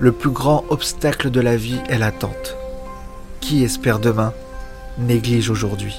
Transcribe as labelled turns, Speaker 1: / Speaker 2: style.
Speaker 1: Le plus grand obstacle de la vie est l'attente. Qui espère demain néglige aujourd'hui.